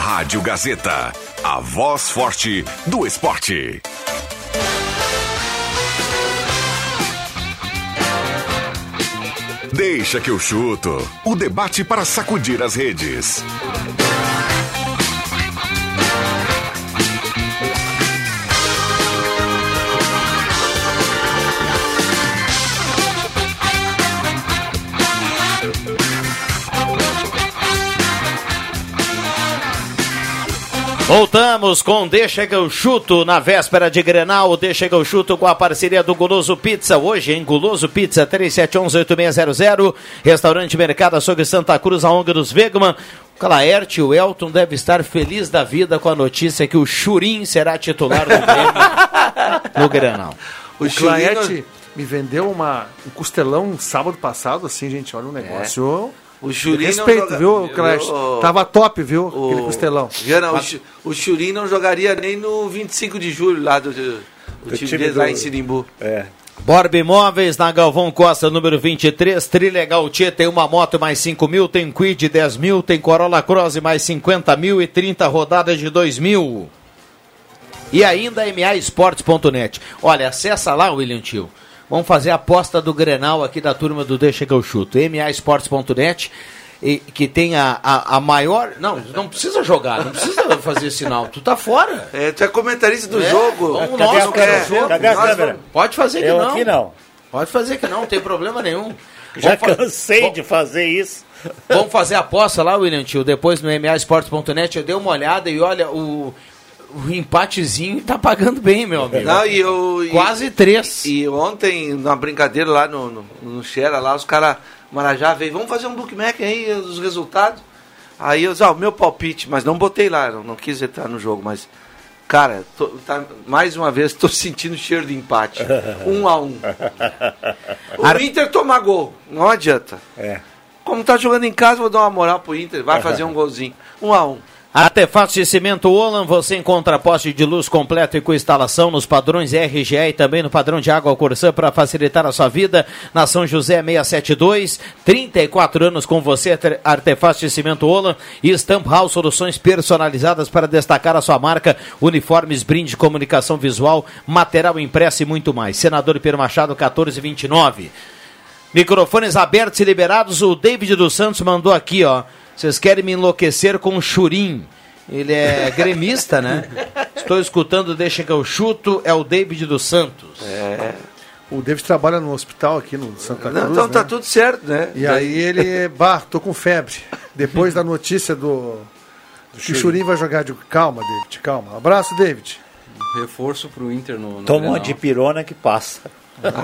Rádio Gazeta, a voz forte do esporte. Deixa que eu chuto. O debate para sacudir as redes. Voltamos com Deixa que eu chuto na véspera de Grenal. Deixa que eu chuto com a parceria do Guloso Pizza. Hoje em Guloso Pizza 3711-8600. Restaurante Mercado Açougue Santa Cruz, a ONG dos Vegman. O Claerte e o Elton deve estar feliz da vida com a notícia que o Churim será titular do Grêmio no Grenal. O, Claerte me vendeu uma, um costelão sábado passado, assim, gente, olha um negócio... O Churim não Respeito, joga- viu, Claerte? Eu- Tava top, viu, aquele costelão. Viana, o, Chu- o Churim não jogaria nem no 25 de julho lá do, do, do time, time do- lá em Sinimbu. É. Borba Imóveis, na Galvão Costa, número 23. Trilegal T tem uma moto mais 5 mil, tem Quid 10 mil, tem Corolla Cross mais 50 mil e 30 rodadas de 2 mil. E ainda maesportes.net. Olha, acessa lá, William Tio. Vamos fazer a aposta do Grenal aqui da turma do Deixa que eu chuto. maesportes.net e que tem a, a, a maior. Não, não precisa jogar, não precisa fazer sinal. Tu tá fora. É, tu é comentarista do É, jogo. vamos Cadê nós, cara, jogo. Cadê a Nós câmera? Pode fazer que Eu não. aqui não. Pode fazer que não, não tem problema nenhum. Já Vamos fa- cansei de fazer isso. Vamos fazer a aposta lá, William Tio, depois no maesportes.net. Eu dei uma olhada e olha, o, o empatezinho tá pagando bem, meu amigo. Não, e eu, e- Quase três. E ontem, na brincadeira lá no, no, no Xera, lá, os caras, Marajá veio, vamos fazer um bookmaker aí, os resultados. Aí eu disse, ah, o meu palpite, mas não botei lá, não, não quis entrar no jogo, mas, cara, tô- tá- mais uma vez, tô sentindo cheiro de empate. um a um. O Inter toma gol, não adianta. É. Como tá jogando em casa, vou dar uma moral pro Inter, vai fazer um golzinho. Um a um. Artefatos de cimento Olan, você encontra poste de luz completo e com instalação nos padrões RGE e também no padrão de água Corsã para facilitar a sua vida. Na São José 672, 34 anos com você, Arte- Artefatos de cimento Olan e Stamp House, soluções personalizadas para destacar a sua marca, uniformes, brinde, comunicação visual, material impresso e muito mais. Senador Pedro Machado 1429. Microfones abertos e liberados. O David dos Santos mandou aqui, ó. Vocês querem me enlouquecer com o Churim. Ele é gremista, né? Estou escutando, deixa que eu chuto. É o David dos Santos. É. O David trabalha no hospital aqui no Santa Cruz. Não, então tá né? tudo certo, né? E aí ele, bah, tô com febre. Depois da notícia do, que o Churim vai jogar, de calma, David, calma. Abraço, David. Reforço pro Inter no, no Toma de pirona que passa.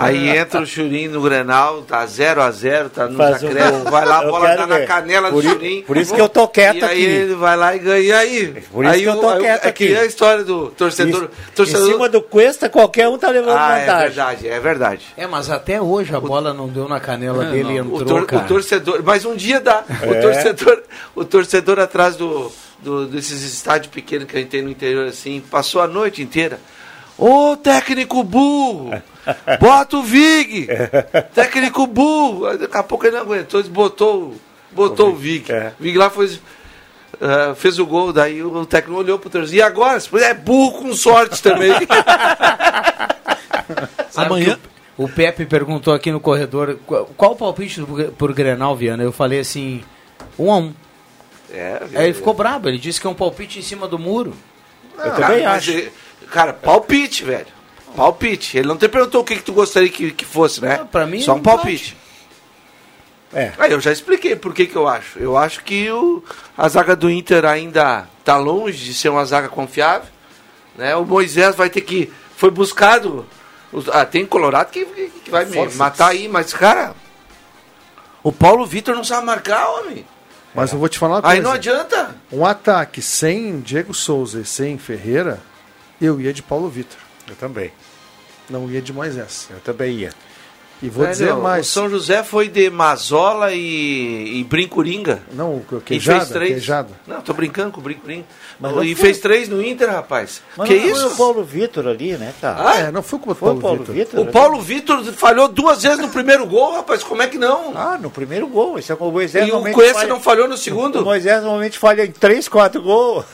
Aí entra o Churim no Grenal, tá 0 a 0 tá nos Faz um acréscimos, gol. vai lá, a bola quero dá na ver. canela Por do Churim. por isso que eu tô quieto e aí aqui. ele vai lá e ganha. E aí? Por isso aí que eu tô aí quieto é que aqui. é a história do torcedor. Em torcedor... cima do Cuesta, qualquer um tá levando Ah, é vantagem. verdade, é verdade. É, mas até hoje a bola não deu na canela É, dele e entrou, o, tor- cara. o torcedor, mas um dia dá. O É. torcedor, o torcedor atrás do, do- desses estádios pequenos que a gente tem no interior assim, passou a noite inteira. Ô técnico burro! Bota o Vig! técnico burro! Aí Daqui a pouco ele não aguentou, ele botou, botou o Vig. É. O Vig lá foi. ah, fez o gol, daí o técnico olhou pro torcedor. E agora? É burro com sorte também. Amanhã. O, o Pepe perguntou aqui no corredor qual, qual o palpite pro Grenal, Viana? Eu falei assim, um a um. É, Aí ele ficou brabo, ele disse que é um palpite em cima do muro. Eu também acho. Cara, palpite, velho. Palpite. Ele não te perguntou o que, que tu gostaria que, que fosse, né? pra mim, Só um palpite. É. Aí eu já expliquei por que, que eu acho. Eu acho que o, a zaga do Inter ainda tá longe de ser uma zaga confiável. Né? O Moisés vai ter que. Foi buscado. Ah, tem Colorado que, que, vai me matar aí, mas, cara. O Paulo Vitor não sabe marcar, homem. Mas eu vou te falar uma coisa. Aí não adianta. Um ataque sem Diego Souza e sem Ferreira, eu ia de Paulo Vitor. Eu também. Não ia de Moisés. Eu também ia. E vou Velho, dizer mais. O São José foi de Mazola e, e Brincoringa. Não, o E queijada, fez três. queijada. Não, tô brincando com o. Mas não E foi- fez três no Inter, rapaz. Mas que não foi isso? o Paulo Vitor ali, né, cara? Ah, É, não foi com o Foi Paulo, o Paulo Vitor. Vitor? O Paulo Vitor falhou duas vezes no primeiro gol, rapaz. Como é que não? Ah, no primeiro gol. Esse é o Moisés e o Coessa falha- não falhou no O segundo? Moisés normalmente falha em 3, 4 gols.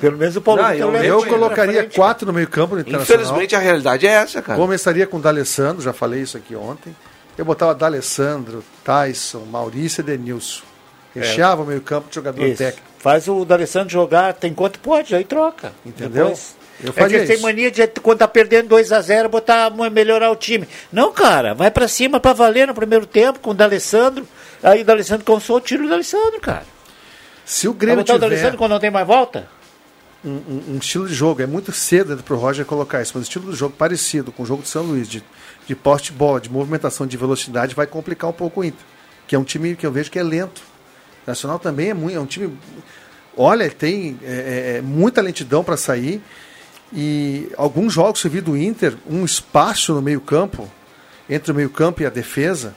Pelo menos o Paulo Não, Vitor eu- Eu o colocaria frente. quatro no meio campo no Internacional. Infelizmente a realidade é essa, cara. Começaria com o D'Alessandro, já falei isso aqui ontem. Eu botava D'Alessandro, Tyson, Maurício e Denilson. Recheava o meio campo de jogador Isso. técnico. Faz o D'Alessandro jogar, tem quanto pode, aí troca. Entendeu? Depois. Eu é que tem mania de, quando tá perdendo 2 a 0 botar, melhorar o time. Não, cara, vai pra cima pra valer no primeiro tempo com o D'Alessandro. Aí o D'Alessandro cansou, tira o D'Alessandro, cara. Se o Vai Grêmio botar o tiver D'Alessandro quando não tem mais volta? Um, um- estilo de jogo, é muito cedo para o Roger colocar isso, mas o estilo de jogo parecido com o jogo do São Luís, de, de poste bola, de movimentação, de velocidade, vai complicar um pouco o Inter, que é um time que eu vejo que é lento. O Nacional também é, muito, é um time. Olha, tem é, é, é muita lentidão para sair. E alguns jogos que eu vi do Inter, um espaço no meio-campo, entre o meio-campo e a defesa.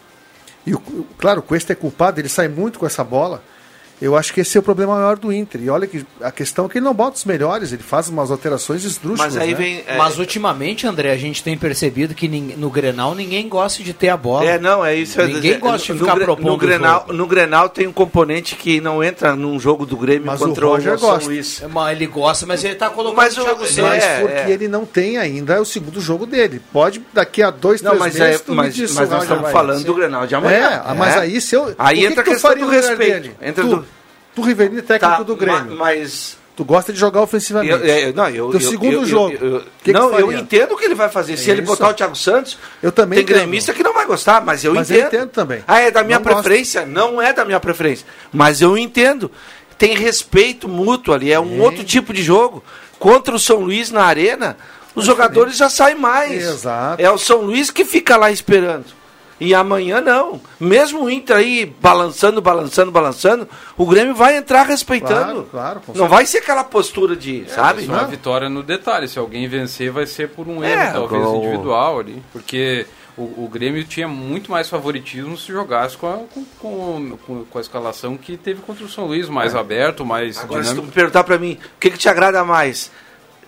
E, o- claro, o Cuesta é culpado, ele sai muito com essa bola. Eu acho que esse é o problema maior do Inter. E olha que a questão é que ele não bota os melhores, ele faz umas alterações esdrúxulas. Mas aí né? vem. é, Mas ultimamente, André, a gente tem percebido que no Grenal ninguém gosta de ter a bola. É, não, é isso. Ninguém gosta de ficar Gre- propondo no o Grenal, jogo. no Grenal tem um componente que não entra num jogo do Grêmio Mas o contra Roger São gosta. Luís. Mas ele gosta, mas ele tá colocando Mas o o- Thiago mas Santos. Mas É, porque é. ele não tem ainda o segundo jogo dele. Pode, daqui a dois, Não, três mas, meses, é, tu me mas, diz, mas nós Roger estamos falando do Grenal de amanhã. É, mas aí se eu. Aí o entra que a questão do no respeito. Entra do- tu Rivelino, técnico Tá, do Grêmio. ma- mas Tu gosta de jogar ofensivamente. Eu, eu- não, eu, Teu eu- segundo jogo. que que não, tu eu entendo o que ele vai fazer. Se É ele isso. botar o Thiago Santos, Eu também tem entendo. gremista que não vai gostar, mas eu Mas eu entendo. entendo também. Ah, é da minha Não gosto. preferência? Não é da minha preferência. Mas eu entendo. Tem respeito mútuo ali, é um outro tipo de jogo. Contra o São Luís na arena, os jogadores já saem mais. Exato. É o São Luís que fica lá esperando. E amanhã não. Mesmo o Inter aí balançando, balançando, balançando, o Grêmio vai entrar respeitando. Claro, claro, Não vai ser aquela postura de, sabe? Só a vitória no detalhe. Se alguém vencer, vai ser por um erro, É, talvez o- individual ali. Porque o, o Grêmio tinha muito mais favoritismo se jogasse com a, com, com, com- a escalação que teve contra o São Luís, mais aberto, mais É. Agora, se tu dinâmico. me perguntar pra mim, o que, que te agrada mais?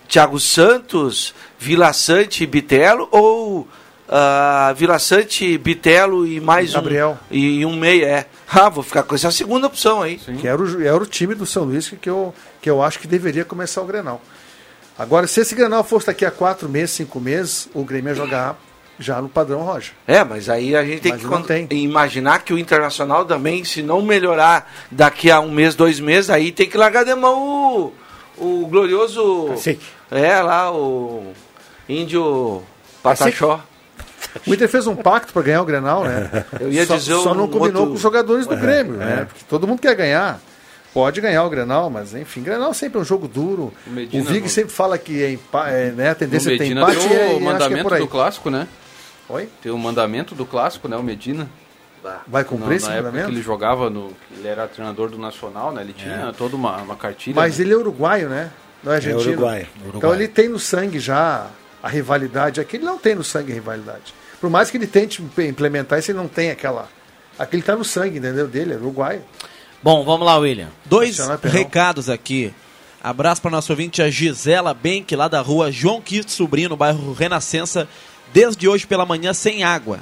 Thiago Santos, Vila Sante e Bitelo ou ah, Vila Sante, Bitelo e mais Gabriel. um e um meia? É. Ah, vou ficar com essa segunda opção aí. Que era o, era o time do São Luís que, eu, que eu acho que deveria começar o Grenal. Agora, se esse Grenal fosse daqui a quatro meses, cinco meses, o Grêmio ia jogar já no padrão Roger. É, mas aí a gente tem Mas que tem. imaginar que o Internacional também, se não melhorar daqui a um mês, dois meses, aí tem que largar de mão o, o glorioso. Cacique. É, lá, o índio Pataxó. O Inter fez um pacto para ganhar o Grenal, né? Eu ia só, dizer só um não combinou outro- com os jogadores do É, Grêmio, é. né? Porque todo mundo quer ganhar. Pode ganhar o Grenal, mas enfim, Grenal sempre é um jogo duro. O O, Vig no- sempre fala que é, empa é, né, a tendência é ter empate tem e é, o acho que é mandamento por aí. do clássico, né? Oi? Tem o mandamento do clássico, né? O Medina. Vai cumprir Na- esse na época mandamento? que ele jogava no. Ele era treinador do Nacional, né? Ele tinha toda uma, uma cartilha. Mas né? ele é uruguaio, né? Não é argentino. uruguaio, Então uruguaio. ele tem no sangue já a rivalidade. Aqui ele não tem no sangue a rivalidade. Por mais que ele tente imp- implementar isso, ele não tem aquela. Aquele tá no sangue, entendeu? Dele, é uruguaio. Bom, vamos lá, William. Dois recados aqui. Abraço para nosso ouvinte, a Gisela Benck, lá da rua João Quito Sobrinho, no bairro Renascença, desde hoje pela manhã sem água.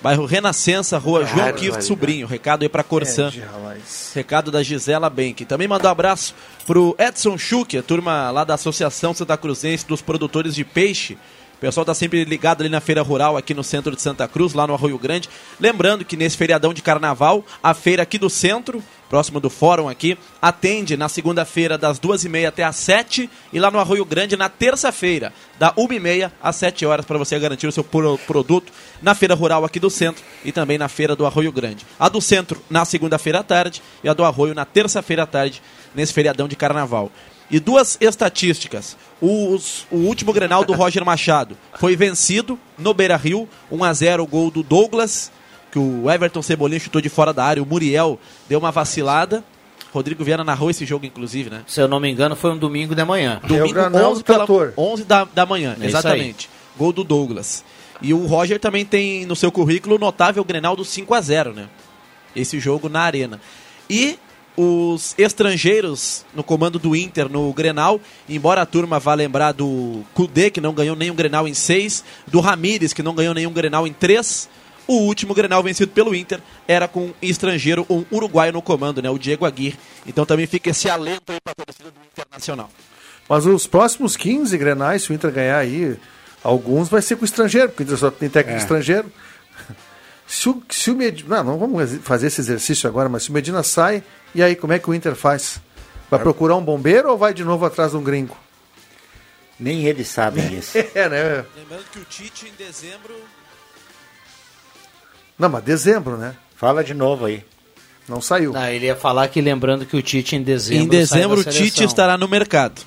Bairro Renascença, Rua João. Kift Sobrinho. Recado aí pra Corsã. É. Recado da Gisela Benck. Também mandou um abraço pro Edson Schuch, a turma lá da Associação Santa Cruzense dos Produtores de Peixe. Pessoal tá sempre ligado ali na feira rural aqui no centro de Santa Cruz, lá no Arroio Grande. Lembrando que nesse feriadão de carnaval, a feira aqui do centro, próximo do fórum aqui, atende na segunda-feira das duas e meia até às sete e lá no Arroio Grande na terça-feira, da uma e meia às sete horas para você garantir o seu pro- produto na feira rural aqui do centro e também na feira do Arroio Grande. A do centro na segunda-feira à tarde e a do Arroio na terça-feira à tarde, nesse feriadão de carnaval. E duas estatísticas. Os- o último Grenal do Roger Machado foi vencido no Beira-Rio, 1 a 0 o gol do Douglas, que o Everton Cebolinha chutou de fora da área, o Muriel deu uma vacilada. Rodrigo Viana narrou esse jogo, inclusive, né? Se eu não me engano, foi um domingo de manhã. Domingo, Granal 11, do pela, Trator. 11 da, da manhã, É exatamente. Gol do Douglas. E o Roger também tem no seu currículo o notável Grenal do 5 a 0 né? Esse jogo na arena. E os estrangeiros no comando do Inter no Grenal, embora a turma vá lembrar do Kudê, que não ganhou nenhum Grenal em 6, do Ramires, que não ganhou nenhum Grenal em 3, o último Grenal vencido pelo Inter era com um estrangeiro, um uruguaio no comando, né? O Diego Aguirre. Então também fica esse alento aí para a torcida do Internacional. Mas os próximos 15 grenais, se o Inter ganhar aí, alguns vai ser com o estrangeiro, porque o Inter só tem técnico estrangeiro. Se o, se o Medina. Não, não vamos fazer esse exercício agora, mas se o Medina sai, e aí como é que o Inter faz? Vai procurar um bombeiro ou vai de novo atrás de um gringo? Nem eles sabem isso. É, né? Lembrando que o Tite em dezembro Não, mas dezembro, né? Fala de novo aí. Não saiu. Não, ele ia falar que lembrando que o Tite em dezembro. Em dezembro o sai da Tite estará no mercado.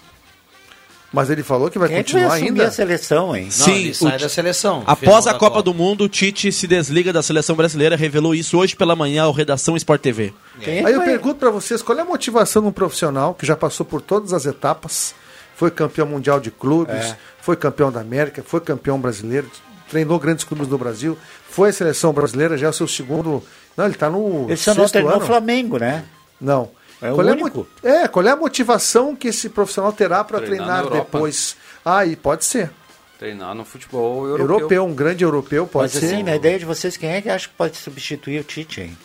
Mas ele falou que vai Quem é vai continuar assumir ainda. a seleção, hein? Não, Sim, ele sai da seleção. Após a da Copa do Mundo, o Tite se desliga da seleção brasileira, revelou isso hoje pela manhã ao Redação Sport TV. É Aí eu vai- pergunto pra vocês, qual é a motivação de um profissional que já passou por todas as etapas, foi campeão mundial de clubes, É. foi campeão da América, foi campeão brasileiro, treinou grandes clubes do Brasil, foi a seleção brasileira, já é o seu segundo... Não, ele tá no Ele só não sexto treinou ano. o Flamengo, né? Não. É qual, é a único. mo- é, qual é a motivação que esse profissional terá para Treinar treinar, depois? Ah, e pode ser. Treinar no futebol Europeu. europeu. um grande europeu, pode Mas ser. assim, na ideia de vocês, quem é que acha que pode substituir o Tite, hein?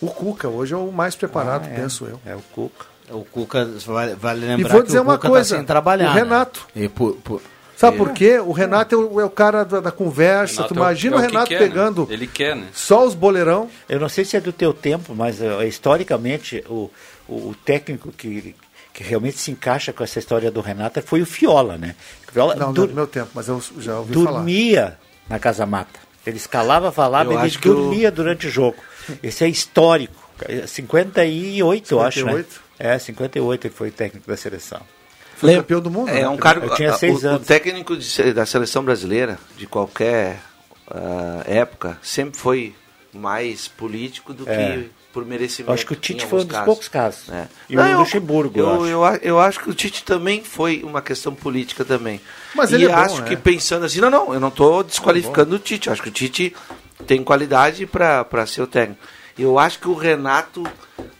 O Cuca, hoje é o mais preparado, Ah, é. penso eu. É o Cuca. O Cuca, vale, vale lembrar vou que dizer o uma Cuca coisa, tá sem trabalhar. o né? Renato. E por- por- Sabe por quê? O Renato é o, é o cara da, da conversa. Renato tu é o- imagina é o que Renato quer, né? pegando Ele quer, né? só os boleirão. Eu não sei se é do teu tempo, mas eh, historicamente o, o, o técnico que, que realmente se encaixa com essa história do Renato foi o Fiola, né? O Fiola Não, não é do meu tempo, mas eu já ouvi falar. dormia na Casa Mata. Ele escalava, falava, Eu ele acho que o- dormia durante o jogo. Esse é histórico. É 58, eu acho, né? 58? É, 58 ele foi técnico da seleção. Foi campeão do mundo. É né? um cargo. Eu tinha a- seis o, anos. o técnico de da seleção brasileira, de qualquer ah, época, sempre foi mais político do É. que por merecimento. Eu acho que o Tite foi um dos casos. poucos casos. É. E Não, o eu- Luxemburgo, eu, eu, acho. eu, a- eu acho que o Tite também foi uma questão política também. Mas e ele é bom, acho né? que pensando assim, não, não, eu não estou desqualificando o Tite. Eu acho que o Tite tem qualidade para ser o técnico. Eu acho que o Renato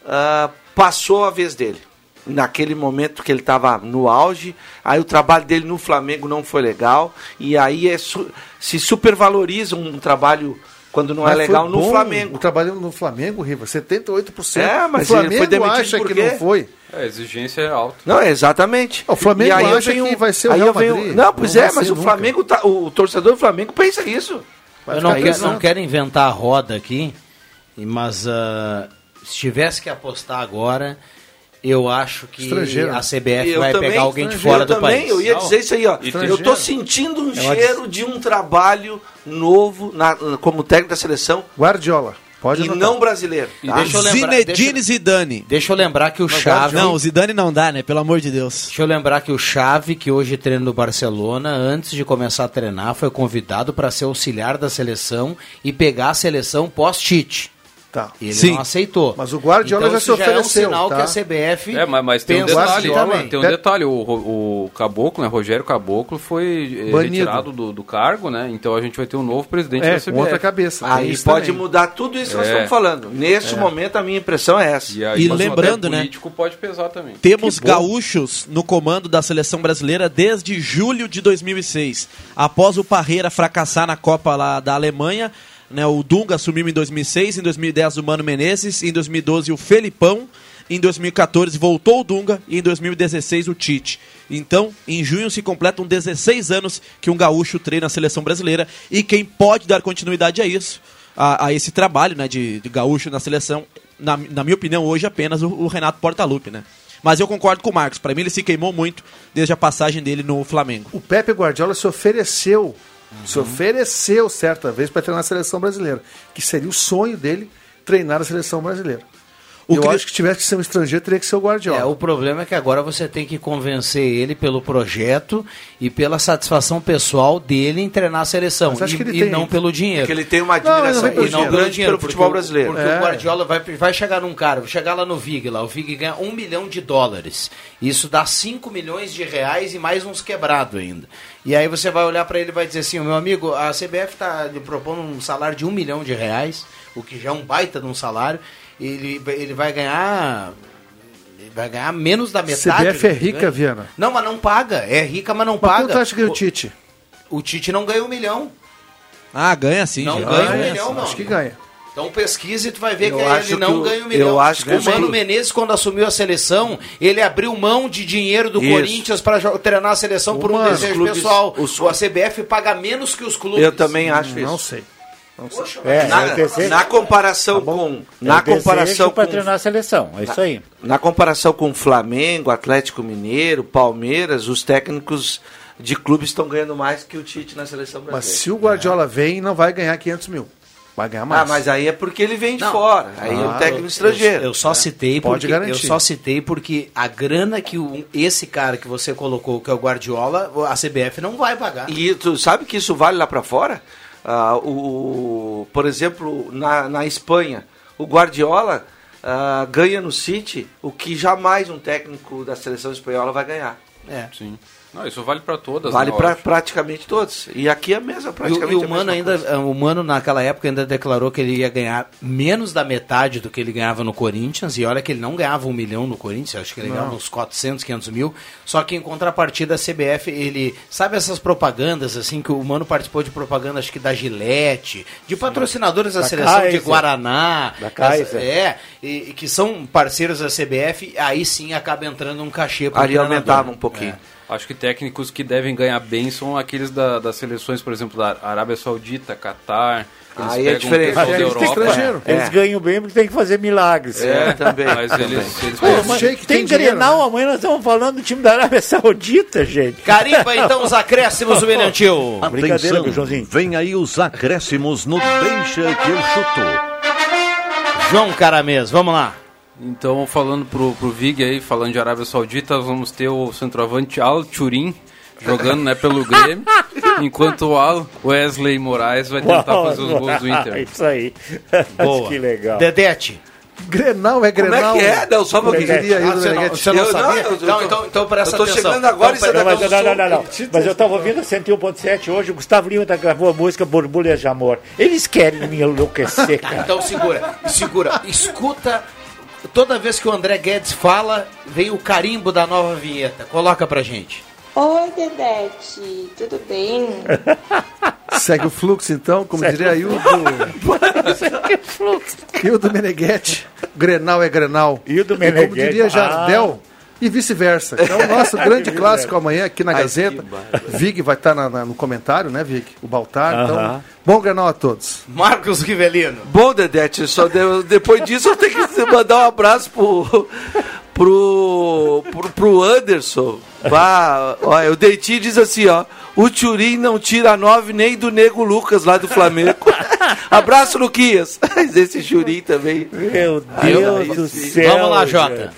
ah, passou a vez dele. Naquele momento que ele estava no auge, aí o trabalho dele no Flamengo não foi legal, e aí é su- se supervaloriza um trabalho quando não Mas é legal no Flamengo. O trabalho no Flamengo, Riva, 78%. É, mas o ele foi Flamengo demitido acha por que não foi. É, a exigência é alta. Não, exatamente. O Flamengo E aí eu acha venho- que vai ser o Real eu venho- Madrid. Não, pois Não é, mas o nunca. Flamengo, tá, o torcedor do Flamengo pensa isso. Vai Eu não, não quero inventar a roda aqui, mas ah, se tivesse que apostar agora, eu acho que Estrangeiro. a CBF Eu vai também, pegar alguém de fora do também, país. Eu ia dizer isso aí, ó. Eu tô sentindo um cheiro de um trabalho novo na- como técnico da seleção Guardiola. Pode e anotar. não brasileiro. E tá? deixa eu lembrar- Zinedine deixa- Zidane. Deixa eu lembrar que o Chave. Não, o Zidane não dá, né? Pelo amor de Deus. Deixa eu lembrar que o Chave, que hoje treina no Barcelona, antes de começar a treinar, foi convidado para ser auxiliar da seleção e pegar a seleção pós-Tite. Tá. Ele Sim. não aceitou. Mas o Guardiola então, já se isso já é um ofereceu, sinal tá? que a CBF É, mas, mas tem um detalhe, assim também. tem um detalhe, o, o Caboclo, né, Rogério Caboclo foi eh, Banido. retirado do, do cargo, né? Então a gente vai ter um novo presidente É, da com CBF. outra cabeça. Aí pode também. mudar tudo isso que nós É. estamos falando. Neste momento, a minha impressão é essa. E, aí, E lembrando, né, político pode pesar também. Temos gaúchos no comando da seleção brasileira desde julho de 2006. Após o Parreira fracassar na Copa lá da Alemanha, Né, o Dunga assumiu em 2006, em 2010 o Mano Menezes, em 2012 o Felipão, em 2014 voltou o Dunga e em 2016 o Tite. Então, em junho se completam 16 anos que um gaúcho treina a seleção brasileira e quem pode dar continuidade a isso, a, a esse trabalho né, de, de gaúcho na seleção, na, na minha opinião, hoje apenas o, o Renato Portaluppi, né? Mas eu concordo com o Marcos. Para mim, ele se queimou muito desde a passagem dele no Flamengo. O Pepe Guardiola se ofereceu, se ofereceu certa vez para treinar a seleção brasileira, que seria o sonho dele treinar a seleção brasileira. O eu Cri- acho que tivesse que ser um estrangeiro, teria que ser o Guardiola. É, o problema é que agora você tem que convencer ele pelo projeto e pela satisfação pessoal dele em treinar a seleção. E, que ele e tem- não pelo dinheiro. Porque ele tem uma Não, admiração não, e e não grande pelo dinheiro pelo porque futebol brasileiro. Porque É. o Guardiola vai, vai chegar num cara, vai chegar lá no Vig, lá, o Vig ganha um milhão de dólares. Isso dá 5 milhões de reais e mais uns quebrados ainda. E aí você vai olhar para ele e vai dizer assim, meu amigo, a CBF está lhe propondo um salário de um milhão de reais, o que já é um baita de um salário. Ele, ele vai ganhar. Ele vai ganhar menos da metade. CBF é que rica, ganha. Viana. Não, mas não paga. É rica, mas não Mas paga. quanto acha que ganha o Tite? O Tite não ganha um milhão. Ah, ganha sim. Não já. ganha um milhão, sim. não. Acho que ganha. Então pesquise e tu vai ver Eu que acho ele não que o- ganha um milhão. eu acho que o o Mano Mano- Menezes, quando assumiu a seleção, ele abriu mão de dinheiro do Isso. Corinthians para treinar a seleção por um Mano, desejo clubes- pessoal. os- O- A CBF paga menos que os clubes. Eu também acho isso. Não sei. Não sei. É, na, eu na comparação com na eu comparação com treinar a seleção, é isso aí. na comparação com Flamengo, Atlético Mineiro, Palmeiras, os técnicos de clubes estão ganhando mais que o Tite na seleção Mas brasileira. se o Guardiola vem, não vai ganhar 500 mil. Vai ganhar mais. Ah, mas aí é porque ele vem de fora. Aí é Ah, um técnico Eu, estrangeiro. eu só citei Pode porque garantir. eu só citei porque a grana que o- esse cara que você colocou, que é o Guardiola, a CBF não vai pagar. E tu sabe que isso vale lá para fora? Ah, o, por exemplo, na, na Espanha, o Guardiola ah, ganha no City o que jamais um técnico da seleção espanhola vai ganhar. É. Sim. Não, isso vale para todas. Vale né, para praticamente todos. E aqui é a mesma, E o, praticamente e o a Mano mesma ainda, o Mano naquela época ainda declarou que ele ia ganhar menos da metade do que ele ganhava no Corinthians, e olha que ele não ganhava um milhão no Corinthians, acho que ele ganhava uns 400, 500 mil, só que em contrapartida a CBF, ele, sabe essas propagandas, assim, que o Mano participou de propaganda, acho que da Gillette, de patrocinadores da, Da seleção de Kaiser. Guaraná, Da Kaiser. é, e, e que são parceiros da CBF, aí sim acaba entrando um cachê pro Ali aumentava um pouquinho. É. Acho que técnicos que devem ganhar bem são aqueles da- das seleções, por exemplo, da Arábia Saudita, Catar. Eles Aí é diferente. da eles estrangeiro. É. Eles ganham bem porque tem que fazer milagres. É, também. Mas eles, eles Pô, mas tem tem Grenal, né? amanhã nós estamos falando do time da Arábia Saudita, gente. Carimba então os acréscimos, William Tio. Brincadeira, Atenção, meu Joãozinho. vem aí os acréscimos no Deixa que eu chuto. João Caramês, vamos lá. Então, falando pro, pro Vig aí, falando de Arábia Saudita, vamos ter o centroavante Al Turin jogando né, pelo Grêmio, enquanto o Al Wesley Moraes vai tentar Uau, fazer os gols do Inter. Isso aí. Boa. que legal. Dedete. Grenal é Como Grenal. é que é? Não, só Como que pouquinho. diria aí, Ah, você não, você não Eu- sabia? não, eu- então, então, então presta eu tô atenção. chegando agora então, e você Não, tá mas, não, não, não, não. Mas eu estava ouvindo a 101.7 hoje, o Gustavo Lima tá, gravou a música Borbulhas de Amor. Eles querem me enlouquecer, cara. Então segura, segura. Escuta, toda vez que o André Guedes fala, vem o carimbo da nova vinheta. Coloca pra gente. Oi, Dedete, tudo bem? Segue o fluxo, então, como diria aí o do, e o do Meneghetti. Grenal é Grenal. E o do como Meneghetti. diria Ah. E vice-versa. Então, o nosso grande clássico amanhã aqui na Ai, Gazeta. Vig vai estar na- no comentário, né, Vig? O Baltar. Então, Aham. bom Grenal a todos. Marcos Rivelino. Bom, Dedete, só de- depois disso eu tenho que mandar um abraço pro, pro, pro, pro Anderson. Vá, ó, o Dentinho diz assim, ó. O Turim não tira nove nem do Nego Lucas lá do Flamengo. Abraço, Luquinhas. Mas esse Turim também. Meu Deus aí do céu. Vamos lá, Jota.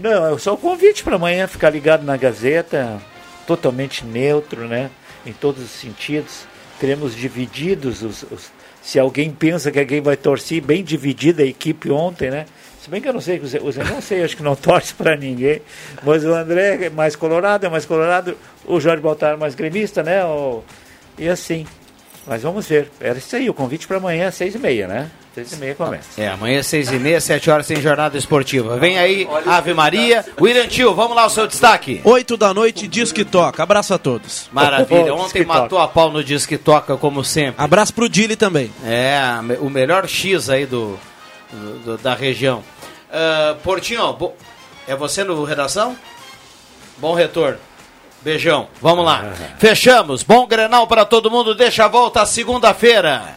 Não, é só o convite para amanhã ficar ligado na Gazeta, totalmente neutro, né? Em todos os sentidos. Teremos divididos os, os- se alguém pensa que alguém vai torcer, bem dividida a equipe ontem, né? Se bem que eu não sei, Zé não sei, acho que não torce para ninguém. Mas o André é mais colorado, é mais colorado. O Jorge Baltar é mais gremista, né? O- e assim. Mas vamos ver. Era isso aí, o convite para amanhã, seis e meia, né? Seis e meia começa. É, amanhã seis e meia, sete horas tem jornada esportiva. Vem aí, Ave Maria. William Tio, vamos lá o seu destaque. 8 da noite, diz que toca. Abraço a todos. Maravilha. Ontem matou a pau no Diz que Toca, como sempre. Abraço pro Dili também. É, o melhor X aí do, do- do- da região. Ah, Portinho, bo- é você no redação? Bom retorno. Beijão. Vamos lá. Fechamos. Bom Grenal para todo mundo. Deixa a volta segunda-feira.